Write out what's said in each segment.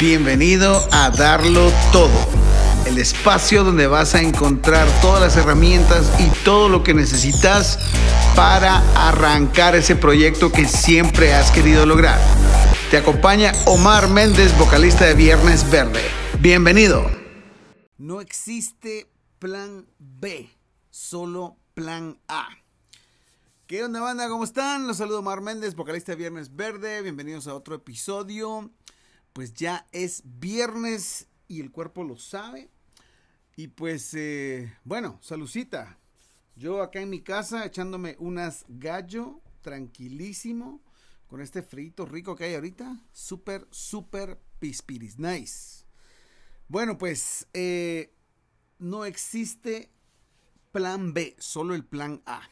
Bienvenido a Darlo Todo, el espacio donde vas a encontrar todas las herramientas y todo lo que necesitas para arrancar ese proyecto que siempre has querido lograr. Te acompaña Omar Méndez, vocalista de Viernes Verde. Bienvenido. No existe plan B, solo plan A. ¿Qué onda banda? ¿Cómo están? Los saludo Omar Méndez, vocalista de Viernes Verde. Bienvenidos a otro episodio pues ya es viernes y el cuerpo lo sabe. Y pues, eh, bueno, salucita. Yo acá en mi casa echándome unas gallo, tranquilísimo, con este frito rico que hay ahorita. Súper, súper pispiris. Nice. Bueno, pues, eh, no existe plan B, solo el plan A.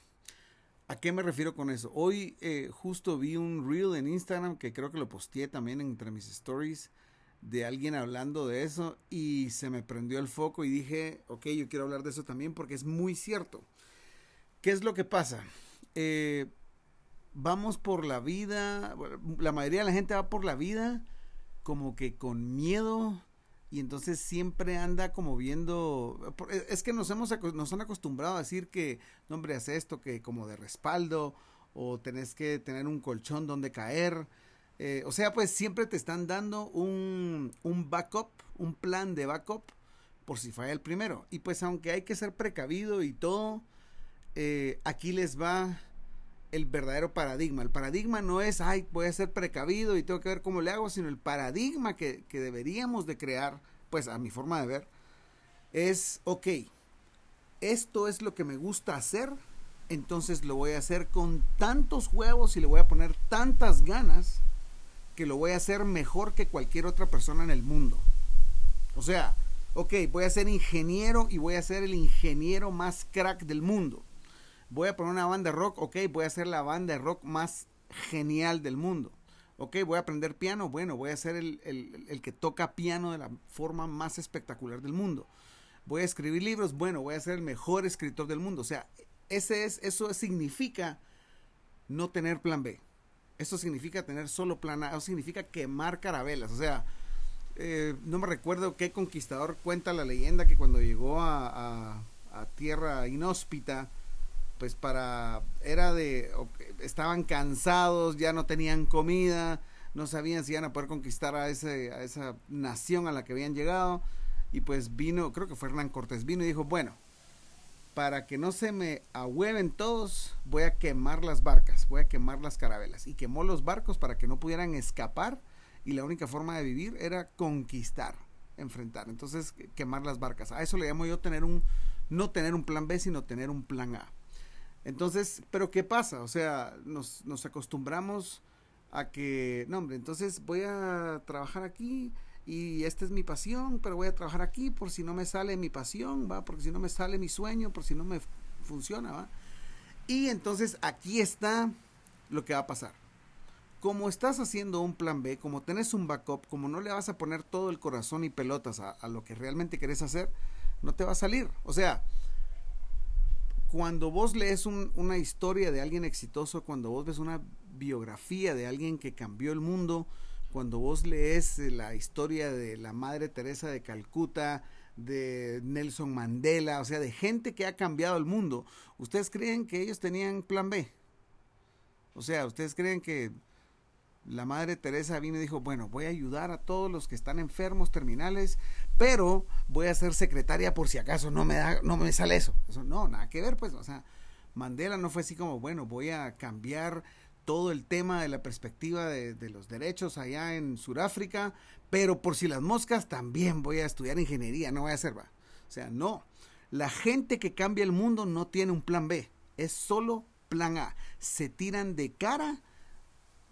¿A qué me refiero con eso? Hoy eh, justo vi un reel en Instagram que creo que lo posteé también entre mis stories de alguien hablando de eso y se me prendió el foco y dije, ok, yo quiero hablar de eso también porque es muy cierto. ¿Qué es lo que pasa? Eh, vamos por la vida, la mayoría de la gente va por la vida como que con miedo y entonces siempre anda como viendo, e, es que nos hemos nos han acostumbrado a decir que, no hombre, haz esto, que como de respaldo, o tenés que tener un colchón donde caer, eh, o sea, pues siempre te están dando un, un backup, un plan de backup, por si falla el primero, y pues aunque hay que ser precavido y todo, eh, aquí les va el verdadero paradigma. El paradigma no es, ay, voy a ser precavido y tengo que ver cómo le hago, sino el paradigma que, que deberíamos de crear, pues a mi forma de ver, es, ok, esto es lo que me gusta hacer, entonces lo voy a hacer con tantos huevos y le voy a poner tantas ganas que lo voy a hacer mejor que cualquier otra persona en el mundo. O sea, ok, voy a ser ingeniero y voy a ser el ingeniero más crack del mundo voy a poner una banda de rock, ok, voy a hacer la banda de rock más genial del mundo. Ok, voy a aprender piano, bueno, voy a ser el, el, que toca piano de la forma más espectacular del mundo. Voy a escribir libros, bueno, voy a ser el mejor escritor del mundo. O sea, ese es, eso significa no tener plan B. Eso significa tener solo plan A. Eso significa quemar carabelas. O sea, eh, no me recuerdo qué conquistador cuenta la leyenda que cuando llegó a, a tierra inhóspita, pues para, era de, estaban cansados, ya no tenían comida, no sabían si iban a poder conquistar a, ese, a esa nación a la que habían llegado. Y pues vino, creo que fue Hernán Cortés, vino y dijo, bueno, para que no se me ahueven todos, voy a quemar las barcas, voy a quemar las carabelas. Y quemó los barcos para que no pudieran escapar y la única forma de vivir era conquistar, enfrentar. Entonces, quemar las barcas. A eso le llamo yo tener un, no tener un plan B, sino tener un plan A. Entonces, pero ¿qué pasa? O sea, nos, acostumbramos a que, no, hombre, entonces voy a trabajar aquí y esta es mi pasión, pero voy a trabajar aquí por si no me sale mi pasión, ¿va? Porque si no me sale mi sueño, por si no me funciona, ¿va? Y entonces aquí está lo que va a pasar. Como estás haciendo un plan B, como tenés un backup, como no le vas a poner todo el corazón y pelotas a, a lo que realmente querés hacer, no te va a salir. O sea, cuando vos lees una historia de alguien exitoso, cuando vos ves una biografía de alguien que cambió el mundo, cuando vos lees eh, la historia de la Madre Teresa de Calcuta, de Nelson Mandela, o sea, de gente que ha cambiado el mundo, ¿ustedes creen que ellos tenían plan B? O sea, ¿ustedes creen que la madre Teresa vino y dijo, bueno, voy a ayudar a todos los que están enfermos, terminales, pero voy a ser secretaria por si acaso no me da, no me sale eso. Eso no, nada que ver, pues, o sea, Mandela no fue así como, bueno, voy a cambiar todo el tema de la perspectiva de, los derechos allá en Sudáfrica, pero por si las moscas también voy a estudiar ingeniería, no voy a hacer, va. O sea, no. La gente que cambia el mundo no tiene un plan B, es solo plan A. Se tiran de cara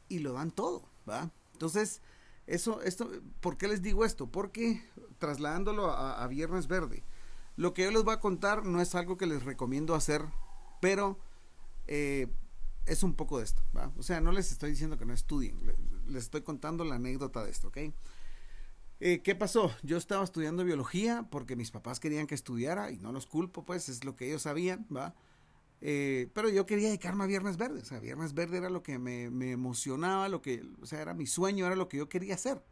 y lo dan todo, ¿va? Entonces, eso, esto, ¿por qué les digo esto? Porque trasladándolo a, Viernes Verde, lo que yo les voy a contar no es algo que les recomiendo hacer, pero eh, es un poco de esto, ¿va? O sea, no les estoy diciendo que no estudien, les, estoy contando la anécdota de esto, ¿ok? Eh, ¿Qué pasó? Yo estaba estudiando biología porque mis papás querían que estudiara y no los culpo, pues es lo que ellos sabían, ¿va? Eh, pero yo quería dedicarme a Viernes Verde. O sea, Viernes Verde era lo que me, emocionaba, lo que, o sea, era mi sueño, era lo que yo quería hacer.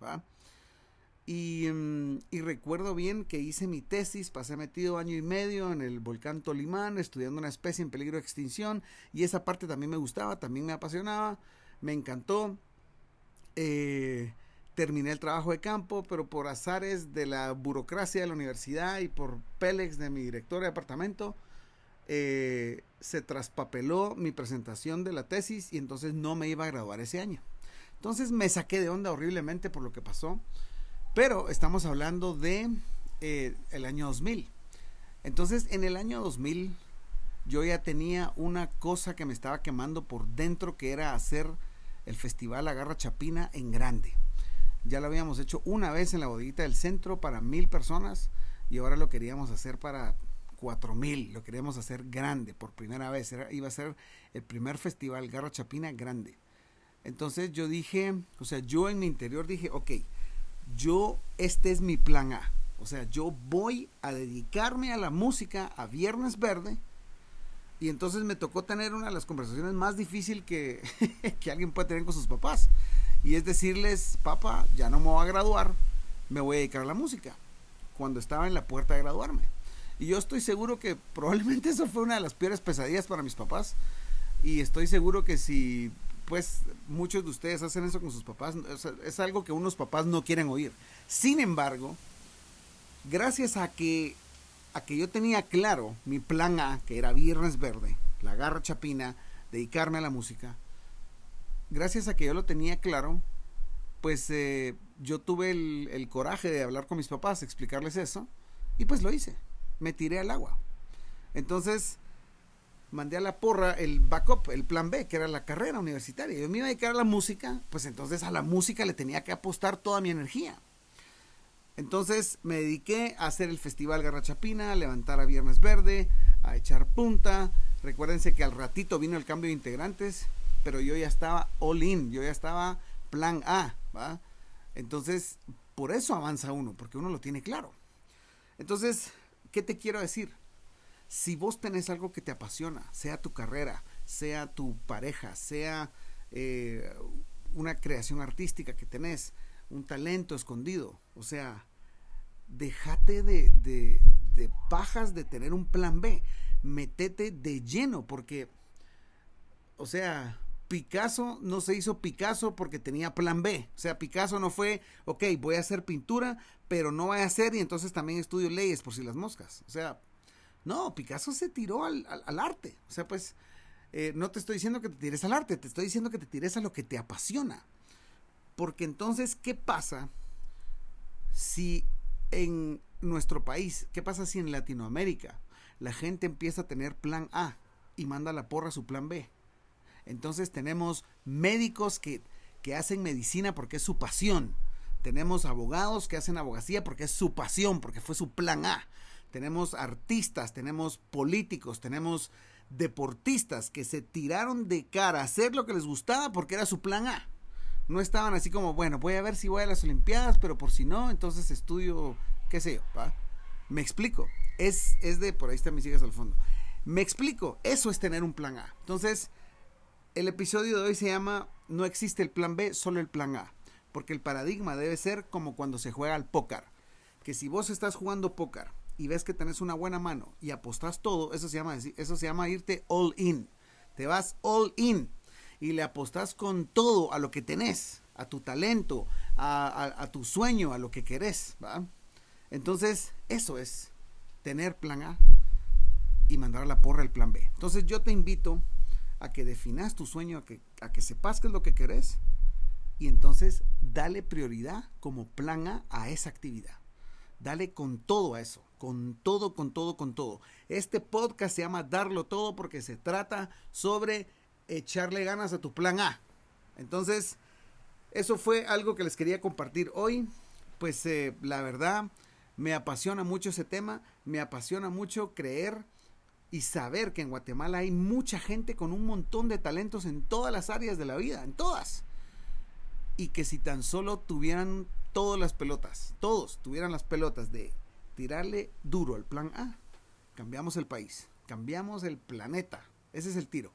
Y, mm, y, recuerdo bien que hice mi tesis, pasé metido año y medio en el volcán Tolimán estudiando una especie en peligro de extinción y esa parte también me gustaba, también me apasionaba, me encantó. Eh, terminé el trabajo de campo, pero por azares de la burocracia de la universidad y por Pélex de mi director de departamento, eh, se traspapeló mi presentación de la tesis y entonces no me iba a graduar ese año. Entonces me saqué de onda horriblemente por lo que pasó. Pero estamos hablando de eh, el año 2000. Entonces, en el año 2000 yo ya tenía una cosa que me estaba quemando por dentro, que era hacer el festival Agarra Chapina en grande. Ya lo habíamos hecho una vez en la bodeguita del centro para mil personas y ahora lo queríamos hacer para cuatro mil. Lo queríamos hacer grande por primera vez. iba a ser el primer festival Garra Chapina grande. Entonces yo dije, o sea, yo en mi interior dije, ok, yo, este es mi plan A. O sea, yo voy a dedicarme a la música a Viernes Verde. Y entonces me tocó tener una de las conversaciones más difíciles que, que alguien puede tener con sus papás. Y es decirles, papá, ya no me voy a graduar, me voy a dedicar a la música. Cuando estaba en la puerta de graduarme. Y yo estoy seguro que probablemente eso fue una de las peores pesadillas para mis papás. Y estoy seguro que si pues muchos de ustedes hacen eso con sus papás. es algo que unos papás no quieren oír. Sin embargo, gracias a que, a que yo tenía claro mi plan A, que era Viernes Verde, la garra chapina, dedicarme a la música, gracias a que yo lo tenía claro, pues eh, yo tuve el, el coraje de hablar con mis papás, explicarles eso, y pues lo hice. Me tiré al agua. Entonces, mandé a la porra el backup, el plan B, que era la carrera universitaria. Yo me iba a dedicar a la música, pues entonces a la música le tenía que apostar toda mi energía. Entonces me dediqué a hacer el Festival Garrachapina, a levantar a Viernes Verde, a echar punta. Recuérdense que al ratito vino el cambio de integrantes, pero yo ya estaba all in, yo ya estaba plan A, ¿va? Entonces, por eso avanza uno, porque uno lo tiene claro. Entonces, ¿qué te quiero decir? Si vos tenés algo que te apasiona, sea tu carrera, sea tu pareja, sea eh, una creación artística que tenés, un talento escondido, o sea, déjate de, de, de pajas de tener un plan B, metete de lleno, porque, o sea, Picasso no se hizo Picasso porque tenía plan B. O sea, Picasso no fue, ok, voy a hacer pintura, pero no voy a hacer y entonces también estudio leyes por si las moscas. O sea, no, Picasso se tiró al, arte. O sea, pues eh, no te estoy diciendo que te tires al arte, te estoy diciendo que te tires a lo que te apasiona. Porque entonces, ¿qué pasa si en nuestro país, qué pasa si en Latinoamérica la gente empieza a tener plan A y manda la porra a su plan B? Entonces tenemos médicos que, que hacen medicina porque es su pasión. Tenemos abogados que hacen abogacía porque es su pasión, porque fue su plan A tenemos artistas, tenemos políticos, tenemos deportistas que se tiraron de cara a hacer lo que les gustaba porque era su plan A. No estaban así como, bueno, voy a ver si voy a las Olimpiadas, pero por si no, entonces estudio, qué sé yo, ¿va? Me explico. Es, es de, por ahí están mis hijas al fondo. Me explico, eso es tener un plan A. Entonces, el episodio de hoy se llama No existe el plan B, solo el plan A. Porque el paradigma debe ser como cuando se juega al póker. Que si vos estás jugando póker y ves que tenés una buena mano y apostás todo, eso se llama, eso se llama irte all in. Te vas all in y le apostás con todo a lo que tenés, a tu talento, a, tu sueño, a lo que querés. Entonces, eso es tener plan A y mandar a la porra el plan B. Entonces, yo te invito a que definas tu sueño, a que, a que sepas qué es lo que querés y entonces dale prioridad como plan A a esa actividad. Dale con todo a eso, con todo, con todo, con todo. Este podcast se llama Darlo Todo porque se trata sobre echarle ganas a tu plan A. Entonces, eso fue algo que les quería compartir hoy. Pues eh, la verdad, me apasiona mucho ese tema, me apasiona mucho creer y saber que en Guatemala hay mucha gente con un montón de talentos en todas las áreas de la vida, en todas. Y que si tan solo tuvieran todas las pelotas, todos tuvieran las pelotas de tirarle duro al plan A, cambiamos el país, cambiamos el planeta. Ese es el tiro.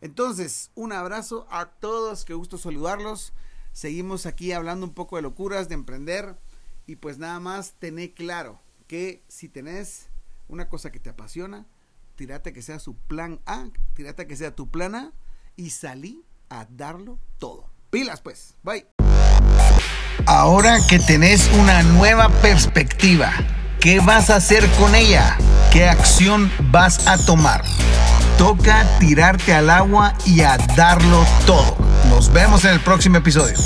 Entonces, un abrazo a todos, qué gusto saludarlos. Seguimos aquí hablando un poco de locuras, de emprender. Y pues nada más tené claro que si tenés una cosa que te apasiona, tirate que sea su plan A, tirate que sea tu plan A y salí a darlo todo. Pilas pues, bye. Ahora que tenés una nueva perspectiva, ¿qué vas a hacer con ella? ¿Qué acción vas a tomar? Toca tirarte al agua y a darlo todo. Nos vemos en el próximo episodio.